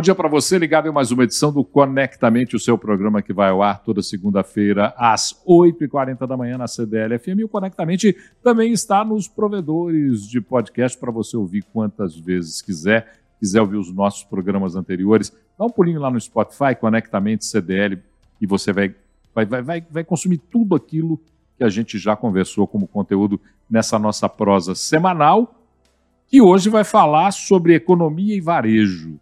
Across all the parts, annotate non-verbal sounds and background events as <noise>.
Bom dia para você, ligado em mais uma edição do Conectamente, o seu programa que vai ao ar toda segunda-feira às 8h40 da manhã na CDL FM. E o Conectamente também está nos provedores de podcast para você ouvir quantas vezes quiser. Quiser ouvir os nossos programas anteriores, dá um pulinho lá no Spotify, Conectamente CDL, e você vai, vai, vai, vai consumir tudo aquilo que a gente já conversou como conteúdo nessa nossa prosa semanal, que hoje vai falar sobre economia e varejo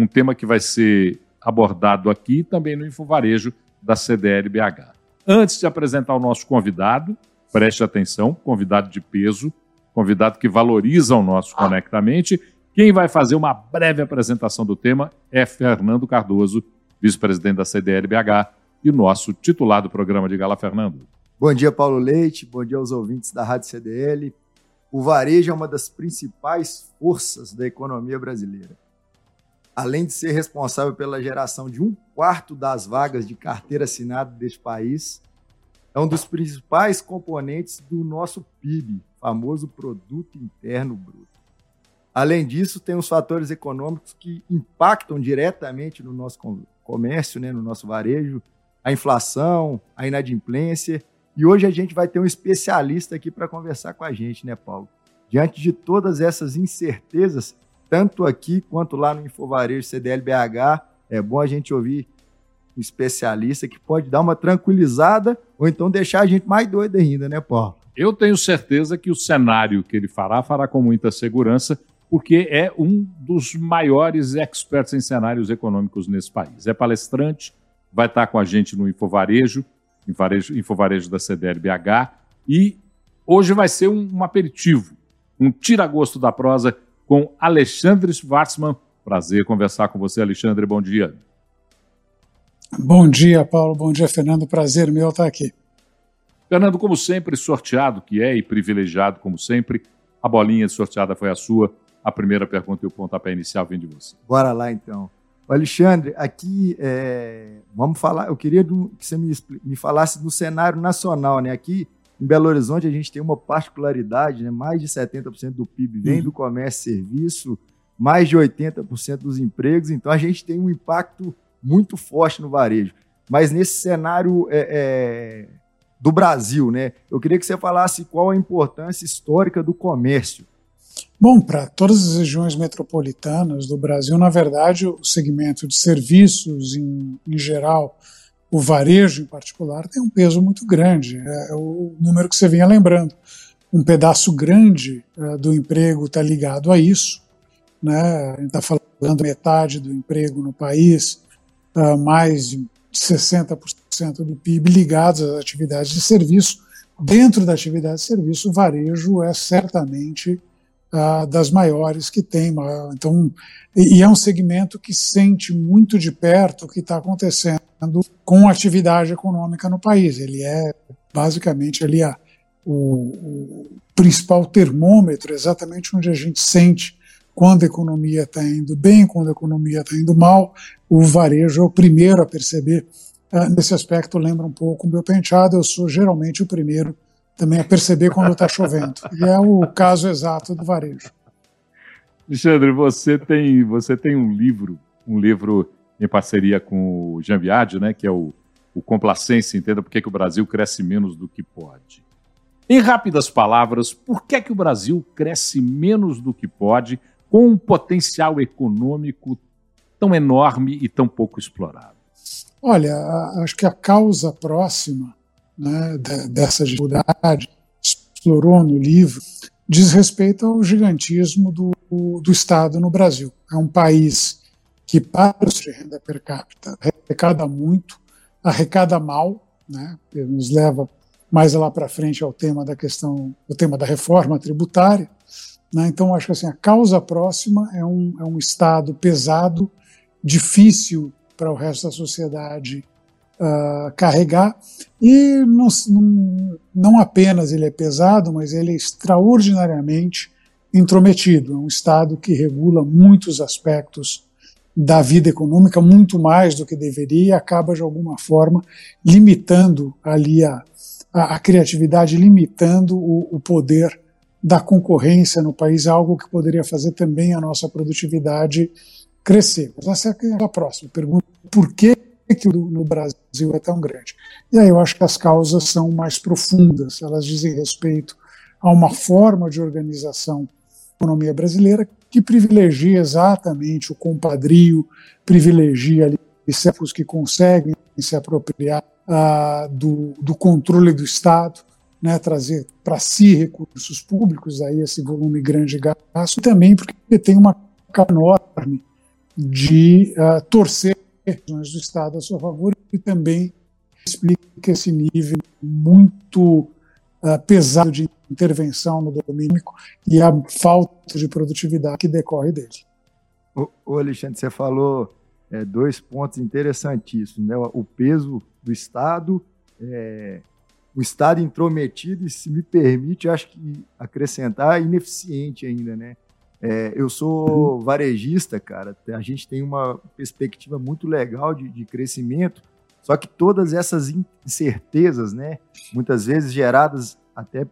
um tema que vai ser abordado aqui também no Infovarejo da CDL BH. Antes de apresentar o nosso convidado, preste atenção, convidado de peso, convidado que valoriza o nosso Conectamente. Quem vai fazer uma breve apresentação do tema é Fernando Cardoso, vice-presidente da CDL BH e nosso titular do programa de Gala, Fernando. Bom dia, Paulo Leite, bom dia aos ouvintes da Rádio CDL. O varejo é uma das principais forças da economia brasileira além de ser responsável pela geração de um quarto das vagas de carteira assinada deste país, é um dos principais componentes do nosso PIB, famoso Produto Interno Bruto. Além disso, tem os fatores econômicos que impactam diretamente no nosso comércio, né, no nosso varejo, a inflação, a inadimplência. E hoje a gente vai ter um especialista aqui para conversar com a gente, né, Paulo? Diante de todas essas incertezas, tanto aqui quanto lá no Infovarejo CDLBH. É bom a gente ouvir um especialista que pode dar uma tranquilizada ou então deixar a gente mais doido ainda, né, Paulo? Eu tenho certeza que o cenário que ele fará, fará com muita segurança, porque é um dos maiores experts em cenários econômicos nesse país. É palestrante, vai estar com a gente no Infovarejo, Infovarejo, Infovarejo da CDLBH, e hoje vai ser um, um aperitivo, um tira-gosto da prosa com Alexandre Schwartzman. Prazer conversar com você, Alexandre. Bom dia. Bom dia, Paulo. Bom dia, Fernando. Prazer meu estar aqui. Fernando, como sempre, sorteado que é e privilegiado como sempre, a bolinha sorteada foi a sua. A primeira pergunta e o pontapé inicial vem de você. Bora lá, então. Alexandre, aqui é, vamos falar. Eu queria que você me, me falasse do cenário nacional, né? Aqui em Belo Horizonte, a gente tem uma particularidade, né? mais de 70% do PIB vem uhum. do comércio e serviço, mais de 80% dos empregos, então a gente tem um impacto muito forte no varejo. Mas nesse cenário é, é, do Brasil, né? eu queria que você falasse qual a importância histórica do comércio. Bom, para todas as regiões metropolitanas do Brasil, na verdade, o segmento de serviços em, em geral o varejo em particular tem um peso muito grande. É, é o número que você vinha lembrando. Um pedaço grande é, do emprego está ligado a isso. Né? A gente está falando metade do emprego no país, é, mais de 60% do PIB ligados às atividades de serviço. Dentro da atividade de serviço, o varejo é certamente uh, das maiores que tem. Então, e é um segmento que sente muito de perto o que está acontecendo com atividade econômica no país. Ele é basicamente ali a, o, o principal termômetro, exatamente onde a gente sente quando a economia está indo bem, quando a economia está indo mal. O varejo é o primeiro a perceber. Uh, nesse aspecto, lembra um pouco o meu penteado. Eu sou geralmente o primeiro também a perceber quando está chovendo. E é o caso exato do varejo. Alexandre, você tem, você tem um livro, um livro em parceria com o Jean né, que é o, o Complacência, entenda por que, que o Brasil cresce menos do que pode. Em rápidas palavras, por que, que o Brasil cresce menos do que pode com um potencial econômico tão enorme e tão pouco explorado? Olha, acho que a causa próxima né, dessa dificuldade, explorou no livro, diz respeito ao gigantismo do, do Estado no Brasil. É um país que, para de renda per capita, arrecada muito, arrecada mal, né, nos leva mais lá para frente ao tema da questão, o tema da reforma tributária. Né, então, acho que assim, a causa próxima é um, é um Estado pesado, difícil para o resto da sociedade uh, carregar. E não, não, não apenas ele é pesado, mas ele é extraordinariamente intrometido. É um Estado que regula muitos aspectos da vida econômica, muito mais do que deveria, e acaba, de alguma forma, limitando ali a, a, a criatividade, limitando o, o poder da concorrência no país, algo que poderia fazer também a nossa produtividade crescer. Essa é a próxima pergunta. Por que, que no Brasil é tão grande? E aí eu acho que as causas são mais profundas, elas dizem respeito a uma forma de organização economia brasileira que privilegia exatamente o compadrio, privilegia os que conseguem se apropriar ah, do, do controle do Estado, né, trazer para si recursos públicos, aí esse volume grande de gasto, e também porque tem uma enorme de uh, torcer do Estado a seu favor e também explica esse nível muito uh, pesado de intervenção no domínio e a falta de produtividade que decorre dele. O, Alexandre, você falou é, dois pontos interessantíssimos, né? O peso do Estado, é, o Estado intrometido e, se me permite, acho que acrescentar, ineficiente ainda, né? É, eu sou varejista, cara. A gente tem uma perspectiva muito legal de, de crescimento, só que todas essas incertezas, né, muitas vezes geradas até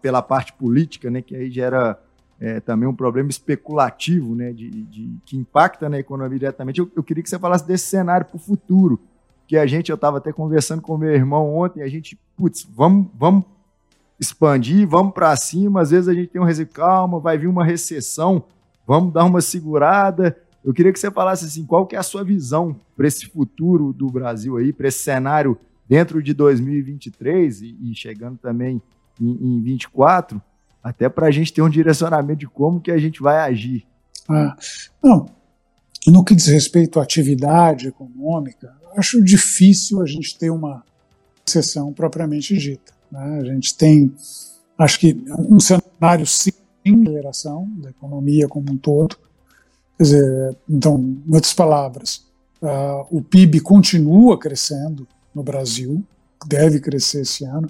pela parte política, né, que aí gera é, também um problema especulativo, né, de, de, que impacta na economia diretamente. Eu, eu queria que você falasse desse cenário para o futuro, que a gente, eu estava até conversando com meu irmão ontem, a gente, putz, vamos, vamos expandir, vamos para cima. Às vezes a gente tem um resíduo, calma, vai vir uma recessão, vamos dar uma segurada. Eu queria que você falasse assim, qual que é a sua visão para esse futuro do Brasil aí, para esse cenário dentro de 2023 e, e chegando também em, em 24, até para a gente ter um direcionamento de como que a gente vai agir. Ah, não, no que diz respeito à atividade econômica, acho difícil a gente ter uma recessão propriamente dita. Né? A gente tem, acho que, um cenário sim de aceleração da economia como um todo. Quer dizer, então, em outras palavras, uh, o PIB continua crescendo no Brasil, deve crescer esse ano,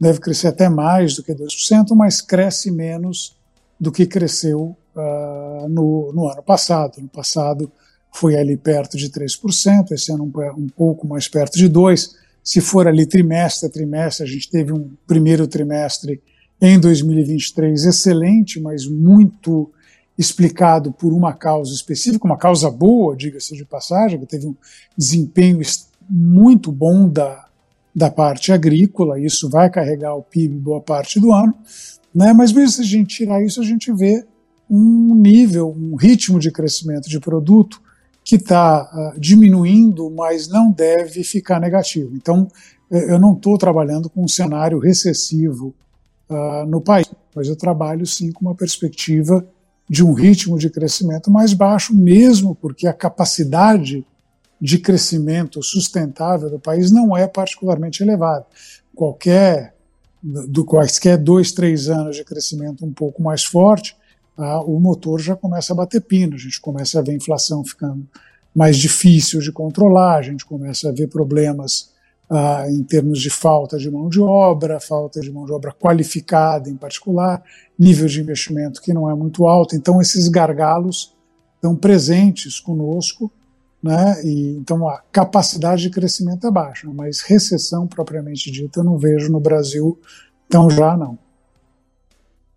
deve crescer até mais do que 2%, mas cresce menos do que cresceu uh, no, no, ano passado. No passado foi ali perto de 3%, esse ano um, um pouco mais perto de 2%. Se for ali trimestre a trimestre, a gente teve um primeiro trimestre em 2023 excelente, mas muito explicado por uma causa específica, uma causa boa, diga-se de passagem, que teve um desempenho muito bom da, da parte agrícola, isso vai carregar o PIB boa parte do ano, né? mas mesmo se a gente tirar isso, a gente vê um nível, um ritmo de crescimento de produto que está uh, ah, diminuindo, mas não deve ficar negativo. Então, eh, eu não estou trabalhando com um cenário recessivo uh, no país, mas eu trabalho sim com uma perspectiva de um ritmo de crescimento mais baixo, mesmo porque a capacidade de crescimento sustentável do país não é particularmente elevada. Qualquer, do quaisquer dois, três anos de crescimento um pouco mais forte, ah, o motor já começa a bater pino, a gente começa a ver inflação ficando mais difícil de controlar, a gente começa a ver problemas ah, em termos de falta de mão de obra, falta de mão de obra qualificada em particular, nível de investimento que não é muito alto, então esses gargalos estão presentes conosco, né? E, então a capacidade de crescimento é baixa, mas recessão propriamente dita eu não vejo no Brasil tão já não.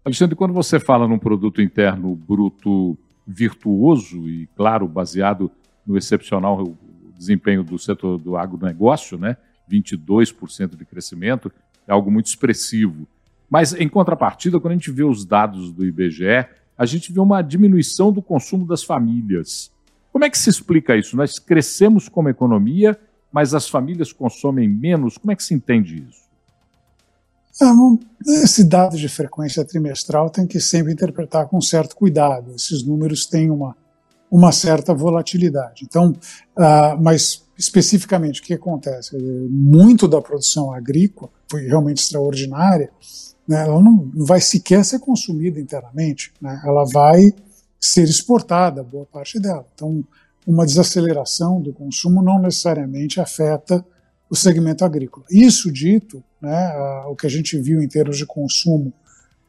Alexandre, quando você fala num produto interno bruto virtuoso e, claro, baseado no excepcional desempenho do setor do agronegócio, né? 22% de crescimento, é algo muito expressivo. Mas, em contrapartida, quando a gente vê os dados do IBGE, a gente vê uma diminuição do consumo das famílias. Como é que se explica isso? Nós crescemos como economia, mas as famílias consomem menos. Como é que se entende isso? É, esse dado de frequência trimestral tem que sempre interpretar com certo cuidado. Esses números têm uma, uma certa volatilidade. Então, uh, mas especificamente o que acontece? Muito da produção agrícola foi realmente extraordinária. Né? Ela não, vai sequer ser consumida inteiramente. Né? Ela vai ser exportada, boa parte dela. Então, uma desaceleração do consumo não necessariamente afeta o segmento agrícola. Isso dito, né, o que a gente viu em termos de consumo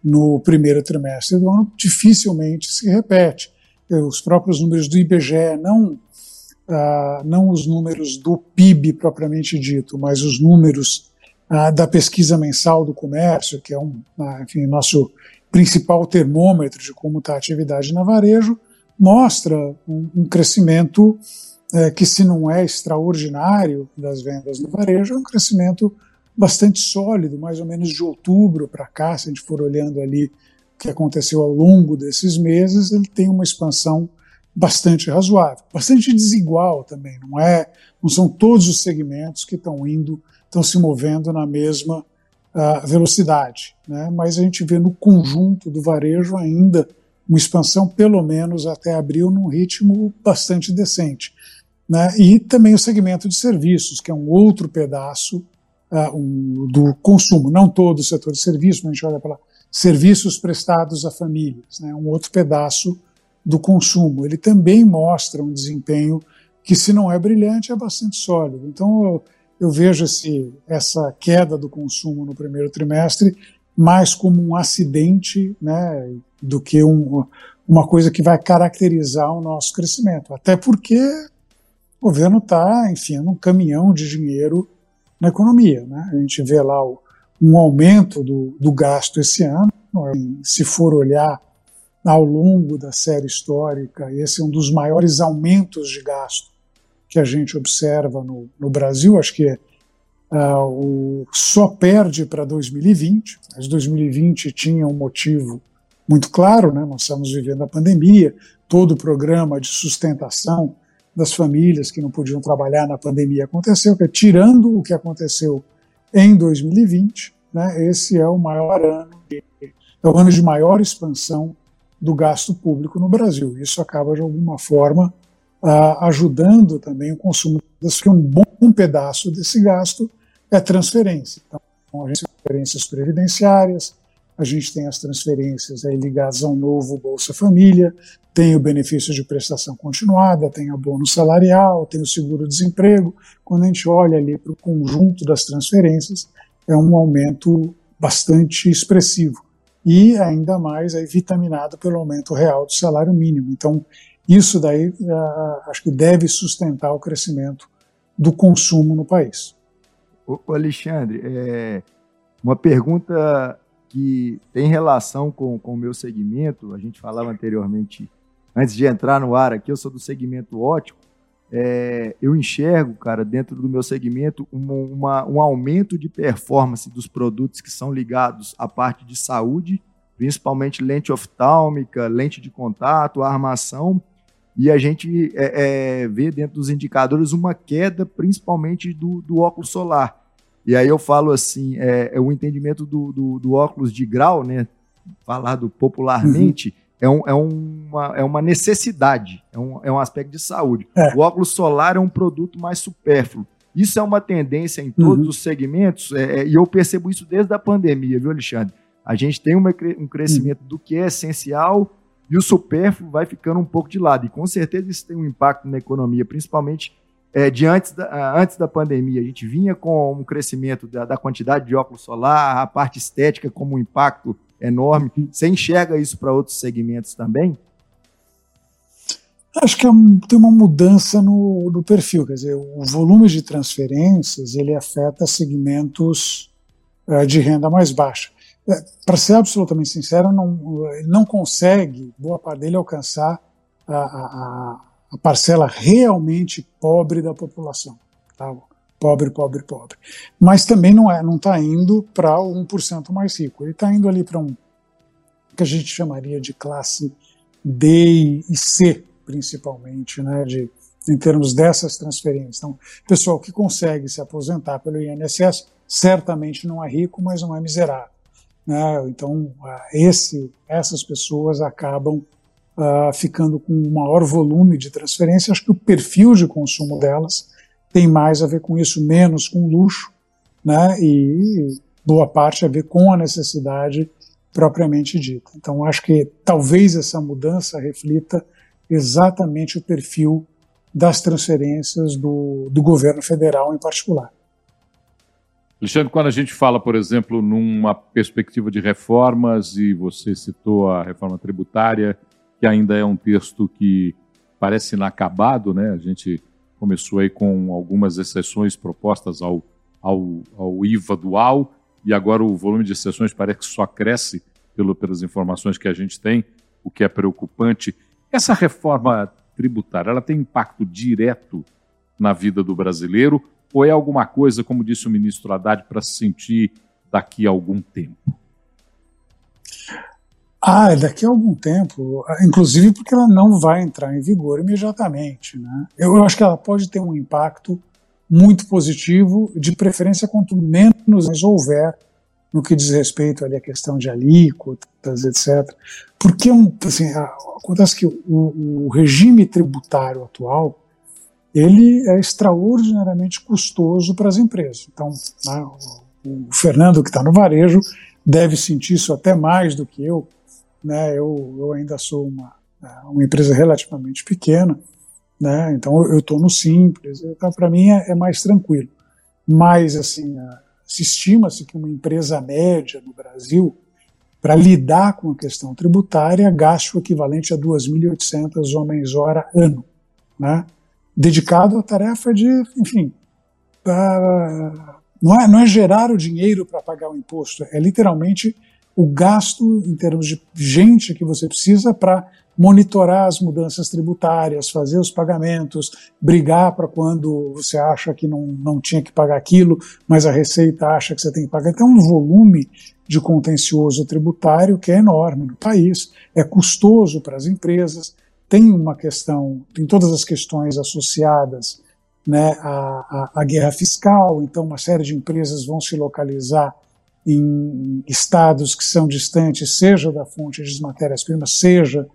no primeiro trimestre do ano dificilmente se repete. Os próprios números do IBGE, não, uh, não os números do PIB propriamente dito, mas os números uh, da pesquisa mensal do comércio, que é um, uh, enfim, nosso principal termômetro de como está a atividade na varejo, mostra um, um crescimento é, que, se não é extraordinário das vendas no varejo, é um crescimento bastante sólido, mais ou menos de outubro para cá, se a gente for olhando ali que aconteceu ao longo desses meses, ele tem uma expansão bastante razoável, bastante desigual também, não é? Não são todos os segmentos que estão indo, estão se movendo na mesma uh, velocidade, né? Mas a gente vê no conjunto do varejo ainda uma expansão, pelo menos até abril, num ritmo bastante decente. Né? E também o segmento de serviços, que é um outro pedaço uh, um, do consumo, não todo o setor de serviços, mas a gente olha para serviços prestados a famílias, né? um outro pedaço do consumo. Ele também mostra um desempenho que, se não é brilhante, é bastante sólido. Então, eu, eu vejo esse, essa queda do consumo no primeiro trimestre mais como um acidente né, do que um, uma coisa que vai caracterizar o nosso crescimento. Até porque o governo está enfiando um caminhão de dinheiro na economia. Né? A gente vê lá o, um aumento do, do gasto esse ano. Se for olhar ao longo da série histórica, esse é um dos maiores aumentos de gasto que a gente observa no, no Brasil. Acho que uh, o, só perde para 2020, mas 2020 tinha um motivo muito claro, né? nós estamos vivendo a pandemia, todo o programa de sustentação das famílias que não podiam trabalhar na pandemia aconteceu, que é, tirando o que aconteceu em 2020, né, esse é o maior ano, de, é o ano de maior expansão do gasto público no Brasil. Isso acaba, de alguma forma, uh, ajudando também o consumo, porque um bom pedaço desse gasto é transferência. Então, a gente tem transferências previdenciárias, a gente tem as transferências aí ligadas ao novo Bolsa Família, tem o benefício de prestação continuada, tem o bônus salarial, tem o seguro-desemprego. Quando a gente olha ali para o conjunto das transferências, é um aumento bastante expressivo e ainda mais aí vitaminado pelo aumento real do salário mínimo. Então, isso daí uh, acho que deve sustentar o crescimento do consumo no país. O Alexandre, é uma pergunta que tem relação com, com o meu segmento, a gente falava anteriormente, antes de entrar no ar aqui, eu sou do segmento ótico, é, eu enxergo, cara, dentro do meu segmento, uma, uma, um aumento de performance dos produtos que são ligados à parte de saúde, principalmente lente oftálmica, lente de contato, armação, e a gente é, é, vê dentro dos indicadores uma queda, principalmente do, do óculos solar. E aí eu falo assim, é, é o entendimento do, do, do, óculos de grau, né? Falado popularmente, uhum é, um, é, uma, é uma necessidade, é um, é um aspecto de saúde. É. O óculos solar é um produto mais supérfluo. Isso é uma tendência em todos uhum. os segmentos, é, é, e eu percebo isso desde a pandemia, viu, Alexandre? A gente tem uma, um crescimento uhum. do que é essencial e o supérfluo vai ficando um pouco de lado. E com certeza isso tem um impacto na economia, principalmente é, de antes da, antes da pandemia. A gente vinha com um crescimento da, da quantidade de óculos solar, a parte estética como um impacto enorme. Você enxerga isso para outros segmentos também? Acho que é tem uma mudança no, no, perfil, quer dizer, o volume de transferências ele afeta segmentos uh, de renda mais baixa. É, para ser absolutamente sincero, não, não consegue, boa parte dele, alcançar a, a parcela realmente pobre da população. Tá? pobre, pobre, pobre. Mas também não é, não está indo para o 1% mais rico. Ele está indo ali para um que a gente chamaria de classe D e C, principalmente, né, de, em termos dessas transferências. Então, pessoal que consegue se aposentar pelo INSS certamente não é rico, mas não é miserável. Né? Então, esse, essas pessoas acabam uh, ficando com um maior volume de transferência. Acho que o perfil de consumo delas tem mais a ver com isso, menos com luxo, né? E boa parte a ver com a necessidade propriamente dita. Então, acho que talvez essa mudança reflita exatamente o perfil das transferências do, do governo federal em particular. Alexandre, quando a gente fala, por exemplo, numa perspectiva de reformas, e você citou a reforma tributária, que ainda é um texto que parece inacabado, né? A gente começou aí com algumas exceções propostas ao, ao, ao IVA dual, e agora o volume de exceções parece que só cresce pelo, pelas informações que a gente tem, o que é preocupante. Essa reforma tributária, ela tem impacto direto na vida do brasileiro ou é alguma coisa, como disse o ministro Haddad, para se sentir daqui a algum tempo? Ah, é daqui a algum tempo, inclusive porque ela não vai entrar em vigor imediatamente. Né? Eu acho que ela pode ter um impacto muito positivo, de preferência quanto menos houver no que diz respeito ali à questão de alíquotas, etc. Porque assim, acontece que o, o regime tributário atual ele é extraordinariamente custoso para as empresas. Então, né, o Fernando, que está no varejo, deve sentir isso até mais do que eu. Né? Eu, eu ainda sou uma, uma empresa relativamente pequena, né? então eu estou no simples, então para mim é, é, mais tranquilo. Mas, assim, se estima-se que uma empresa média no Brasil, para lidar com a questão tributária, gaste o equivalente a 2.800 homens-hora ano. Né? dedicado à tarefa de, enfim, não, é, não é gerar o dinheiro para pagar o imposto, é literalmente o gasto em termos de gente que você precisa para monitorar as mudanças tributárias, fazer os pagamentos, brigar para quando você acha que não, não tinha que pagar aquilo, mas a Receita acha que você tem que pagar. Então, é um volume de contencioso tributário que é enorme no país, é custoso para as empresas, tem uma questão, tem todas as questões associadas né, à, à, à, guerra fiscal, então uma série de empresas vão se localizar em estados que são distantes, seja da fonte de matérias-primas, seja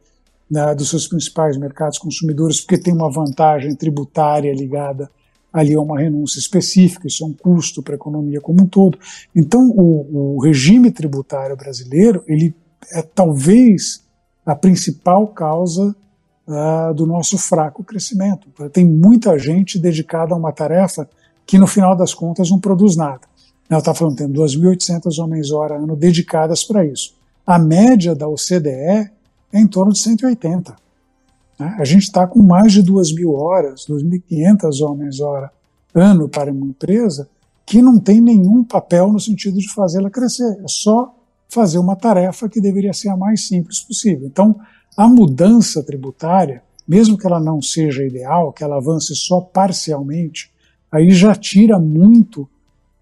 né, dos seus principais mercados consumidores, porque tem uma vantagem tributária ligada ali a uma renúncia específica, isso é um custo para a economia como um todo. Então, o, o regime tributário brasileiro, ele é talvez a principal causa uh, do nosso fraco crescimento. Tem muita gente dedicada a uma tarefa que, no final das contas, não produz nada. Eu estava falando, tem 2.800 homens-hora ano dedicadas para isso. A média da OCDE é em torno de 180. Né? A gente está com mais de 2.000 horas, 2.500 homens-hora ano para uma empresa que não tem nenhum papel no sentido de fazê-la crescer. É só fazer uma tarefa que deveria ser a mais simples possível. Então, a mudança tributária, mesmo que ela não seja ideal, que ela avance só parcialmente, aí já tira muito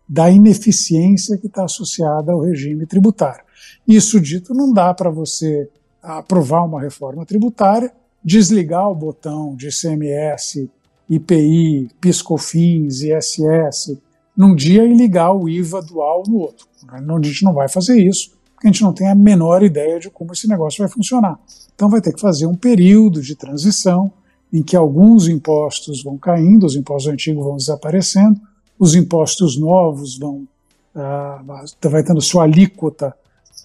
da ineficiência que está associada ao regime tributário. Isso dito, não dá para você aprovar uma reforma tributária, desligar o botão de ICMS, IPI, PiscoFins, ISS num dia e ligar o IVA dual no outro. A gente não vai fazer isso, porque a gente não tem a menor ideia de como esse negócio vai funcionar. Então vai ter que fazer um período de transição em que alguns impostos vão caindo, os impostos antigos vão desaparecendo, os impostos novos vão vai tendo sua alíquota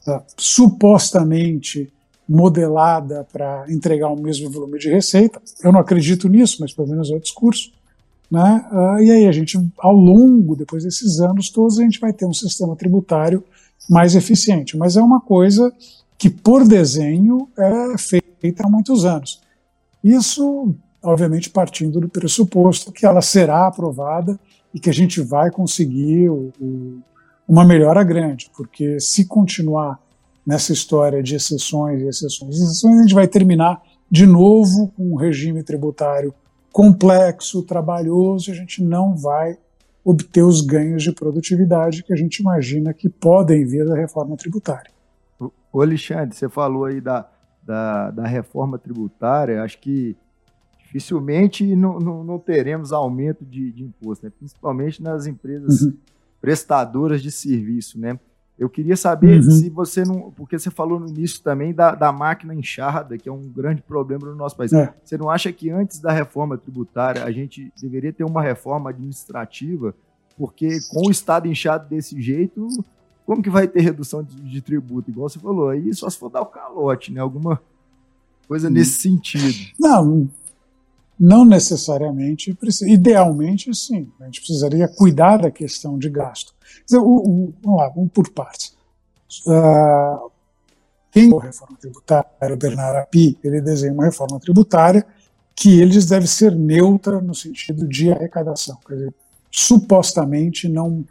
uh, supostamente modelada para entregar o mesmo volume de receita. Eu não acredito nisso, mas pelo menos é o discurso. Né? Uh, e aí a gente, ao longo, depois desses anos todos, a gente vai ter um sistema tributário mais eficiente. Mas é uma coisa que por desenho é feita há muitos anos. Isso, obviamente, partindo do pressuposto que ela será aprovada e que a gente vai conseguir o, o, uma melhora grande, porque se continuar nessa história de exceções e exceções exceções, a gente vai terminar de novo com um regime tributário complexo, trabalhoso, e a gente não vai obter os ganhos de produtividade que a gente imagina que podem vir da reforma tributária. Ô Alexandre, você falou aí da, da, da reforma tributária, acho que dificilmente não, não, não teremos aumento de, de imposto, né? principalmente nas empresas uhum. prestadoras de serviço, né? Eu queria saber uhum. se você não. Porque você falou no início também da, da máquina inchada, que é um grande problema no nosso país. É. Você não acha que antes da reforma tributária a gente deveria ter uma reforma administrativa? Porque com o Estado inchado desse jeito, como que vai ter redução de, de, tributo? Igual você falou, aí só se for dar o calote, né? Alguma coisa nesse sentido. Não, não necessariamente. Idealmente, sim. A gente precisaria cuidar da questão de gasto. Vamos lá, vamos por partes. Uh, quem a reforma tributária, o Bernard Api, ele desenha uma reforma tributária que eles deve ser neutra no sentido de arrecadação. Quer dizer, supostamente não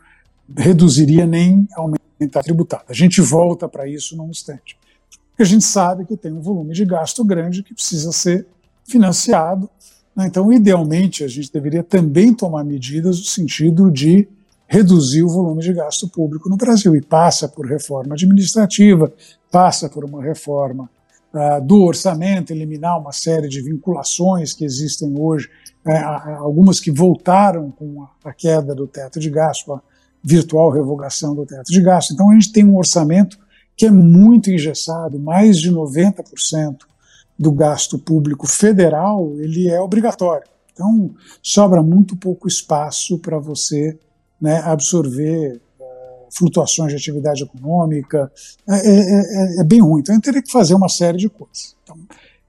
reduziria nem aumentar tributada. A gente volta para isso num instante. porque a gente sabe que tem um volume de gasto grande que precisa ser financiado. Né? Então, idealmente, a gente deveria também tomar medidas no sentido de reduzir o volume de gasto público no Brasil. E passa por reforma administrativa, passa por uma reforma uh, do orçamento, eliminar uma série de vinculações que existem hoje, uh, algumas que voltaram com a, queda do teto de gasto, a virtual revogação do teto de gasto. Então a gente tem um orçamento que é muito engessado, mais de 90% do gasto público federal ele é obrigatório. Então sobra muito pouco espaço para você né, absorver uh, flutuações de atividade econômica, é, é, é, é, bem ruim. Então, eu teria que fazer uma série de coisas. Então,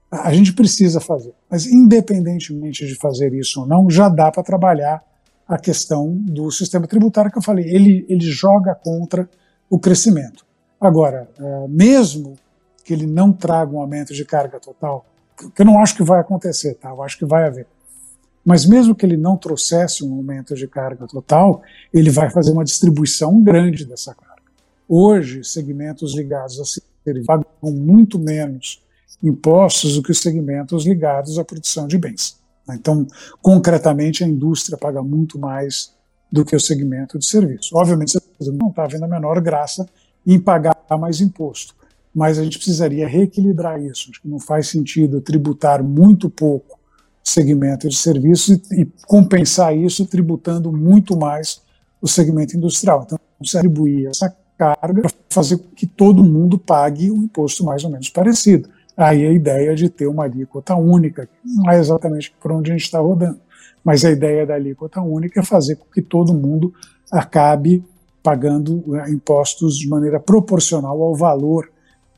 a gente precisa fazer. Mas, independentemente de fazer isso ou não, já dá para trabalhar a questão do sistema tributário que eu falei. Ele, ele joga contra o crescimento. Agora, uh, mesmo que ele não traga um aumento de carga total, que eu não acho que vai acontecer, tá? Eu acho que vai haver. Mas mesmo que ele não trouxesse um aumento de carga total, ele vai fazer uma distribuição grande dessa carga. Hoje, segmentos ligados a serviços pagam muito menos impostos do que os segmentos ligados à produção de bens. Então, concretamente, a indústria paga muito mais do que o segmento de serviços. Obviamente, você não está vendo a menor graça em pagar mais imposto, mas a gente precisaria reequilibrar isso. Acho que não faz sentido tributar muito pouco segmento de serviços e, e compensar isso tributando muito mais o segmento industrial. Então, se atribuir essa carga para fazer com que todo mundo pague um imposto mais ou menos parecido. Aí a ideia de ter uma alíquota única, não é exatamente por onde a gente está rodando, mas a ideia da alíquota única é fazer com que todo mundo acabe pagando eh, impostos de maneira proporcional ao valor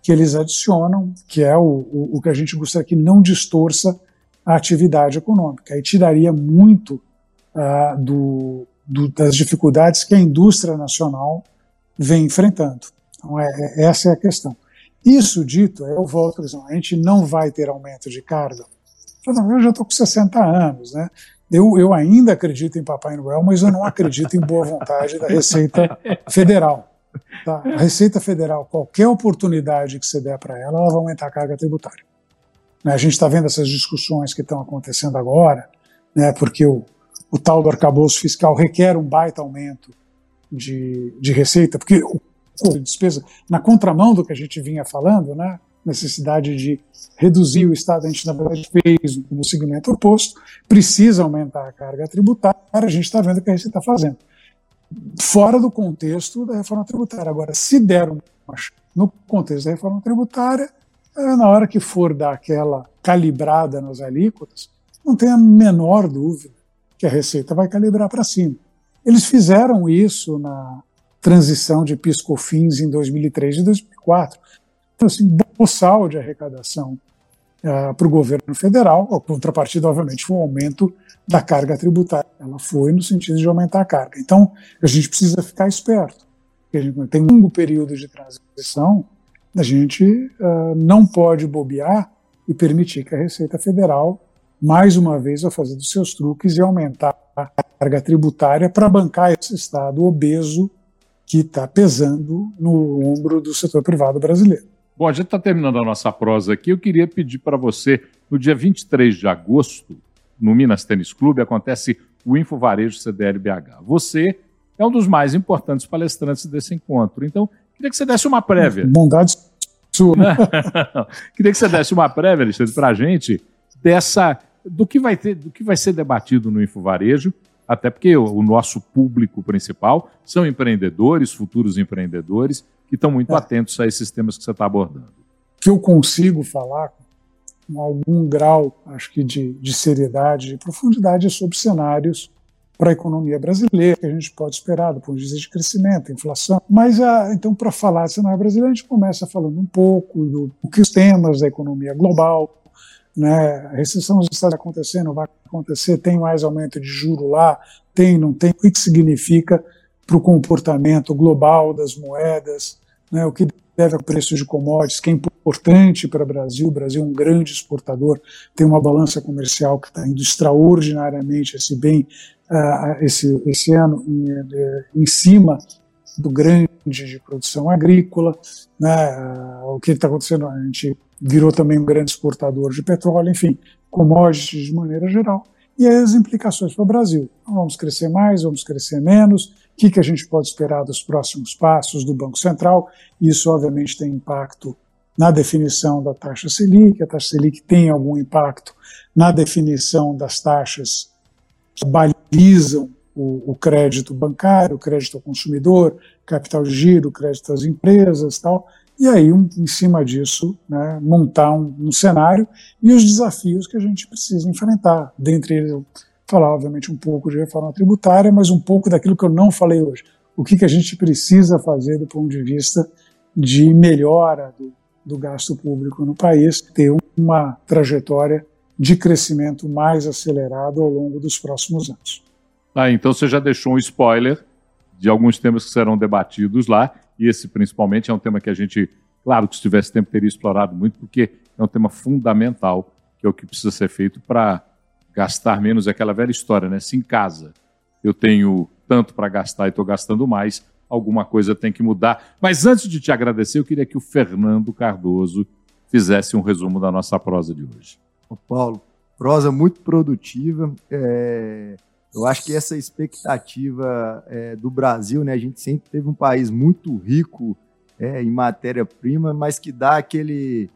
que eles adicionam, que é o, o, o que a gente gostaria que não distorça a atividade econômica e tiraria muito uh, do, do, das dificuldades que a indústria nacional vem enfrentando. Então, é, é, essa é a questão. Isso dito, eu volto a gente não vai ter aumento de carga. Eu já estou com 60 anos, né? Eu, eu ainda acredito em Papai Noel, mas eu não acredito em boa vontade da Receita Federal. Tá? A Receita Federal, qualquer oportunidade que você der para ela, ela vai aumentar a carga tributária. Né? A gente está vendo essas discussões que estão acontecendo agora, né, porque o, o tal do arcabouço fiscal requer um baita aumento de, de receita, porque o de despesa, na contramão do que a gente vinha falando, né, necessidade de reduzir o Estado, a gente na verdade fez no segmento oposto, precisa aumentar a carga tributária, a gente está vendo o que a Receita está fazendo. Fora do contexto da reforma tributária. Agora, se der uma, no contexto da reforma tributária, é, na hora que for dar aquela calibrada nas alíquotas, não tem a menor dúvida que a Receita vai calibrar para cima. Eles fizeram isso na transição de piscofins em 2003 e 2004. Então, assim, boçal de arrecadação uh, é, para o governo federal, a contrapartida, obviamente, foi um aumento da carga tributária. Ela foi no sentido de aumentar a carga. Então, a gente precisa ficar esperto. A gente tem um longo período de transição a gente uh, não pode bobear e permitir que a Receita Federal, mais uma vez, vá fazer dos seus truques e aumentar a carga tributária para bancar esse Estado obeso que está pesando no ombro do setor privado brasileiro. Bom, a gente está terminando a nossa prosa aqui. Eu queria pedir para você, no dia 23 de agosto, no Minas Tênis Clube, acontece o Info Varejo CDL-BH. Você é um dos mais importantes palestrantes desse encontro. Então, Queria que você desse uma prévia. Bondade sua. <laughs> Queria que você desse uma prévia, Alexandre, para a gente dessa do que vai ter, do que vai ser debatido no Infovarejo, até porque o, o nosso público principal são empreendedores, futuros empreendedores, que estão muito é. atentos a esses temas que você está abordando. Que eu consigo falar com algum grau, acho que de, de seriedade, de profundidade sobre cenários para a economia brasileira, que a gente pode esperar do ponto de vista de crescimento, inflação. Mas, ah, então, para falar de cenário brasileiro, a gente começa falando um pouco do, do que os temas da economia global, né? A recessão está acontecendo, vai acontecer, tem mais aumento de juro lá, tem, não tem, o que significa para o comportamento global das moedas, né? o que deve ao preço de commodities, que é importante para o Brasil. O Brasil é um grande exportador, tem uma balança comercial que está indo extraordinariamente esse bem uh, esse, esse ano em, em, cima do grande de produção agrícola, né, o que está acontecendo, a gente virou também um grande exportador de petróleo, enfim, commodities de maneira geral, e as implicações para o Brasil. Então, vamos crescer mais, vamos crescer menos, o que, que a gente pode esperar dos próximos passos do Banco Central, isso obviamente tem impacto na definição da taxa Selic, a taxa Selic tem algum impacto na definição das taxas que balizam o, o, crédito bancário, o crédito ao consumidor, capital de giro, crédito às empresas tal, e aí, um, em cima disso, né, montar um, um, cenário e os desafios que a gente precisa enfrentar. Dentre eles, falar, obviamente, um pouco de reforma tributária, mas um pouco daquilo que eu não falei hoje. O que, que a gente precisa fazer do ponto de vista de melhora do, do gasto público no país, ter uma trajetória de crescimento mais acelerado ao longo dos próximos anos. Ah, então você já deixou um spoiler de alguns temas que serão debatidos lá, e esse principalmente é um tema que a gente, claro que se tivesse tempo, teria explorado muito, porque é um tema fundamental, que é o que precisa ser feito para gastar menos, é aquela velha história, né? Se em casa eu tenho tanto para gastar e estou gastando mais, alguma coisa tem que mudar. Mas antes de te agradecer, eu queria que o Fernando Cardoso fizesse um resumo da nossa prosa de hoje. Ô Paulo, prosa muito produtiva. É... Eu acho que essa expectativa é, do Brasil, né? A gente sempre teve um país muito rico é, em matéria-prima, mas que dá aquele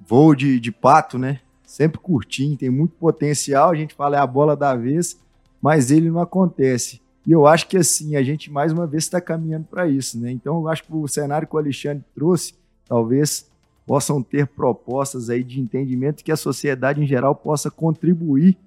voo de, de pato, né? Sempre curtinho, tem muito potencial. A gente fala é a bola da vez, mas ele não acontece. E eu acho que assim, a gente mais uma vez está caminhando para isso, né? Então eu acho que o cenário que o Alexandre trouxe, talvez possam ter propostas aí de entendimento que a sociedade em geral possa contribuir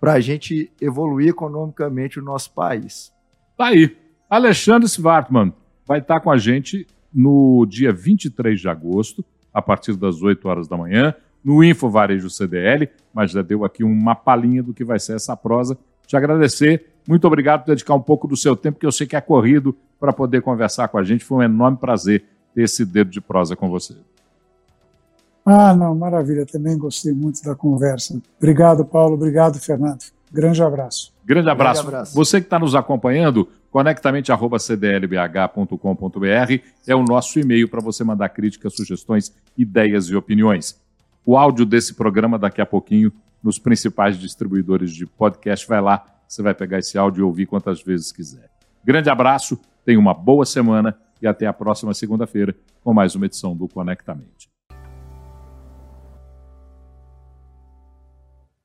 para a gente evoluir economicamente o nosso país. Tá aí. Alexandre Svartman vai estar com a gente no dia 23 de agosto, a partir das 8 horas da manhã, no Info Varejo CDL, mas já deu aqui uma palhinha do que vai ser essa prosa. Te agradecer, muito obrigado por dedicar um pouco do seu tempo, que eu sei que é corrido, para poder conversar com a gente. Foi um enorme prazer ter esse dedo de prosa com você. Ah, não, maravilha. Também gostei muito da conversa. Obrigado, Paulo. Obrigado, Fernando. Grande abraço. Grande abraço. Grande abraço. Você que está nos acompanhando, conectamente.cdlbh.com.br é o nosso e-mail para você mandar críticas, sugestões, ideias e opiniões. O áudio desse programa daqui a pouquinho nos principais distribuidores de podcast. Vai lá, você vai pegar esse áudio e ouvir quantas vezes quiser. Grande abraço, tenha uma boa semana e até a próxima segunda-feira com mais uma edição do Conectamente.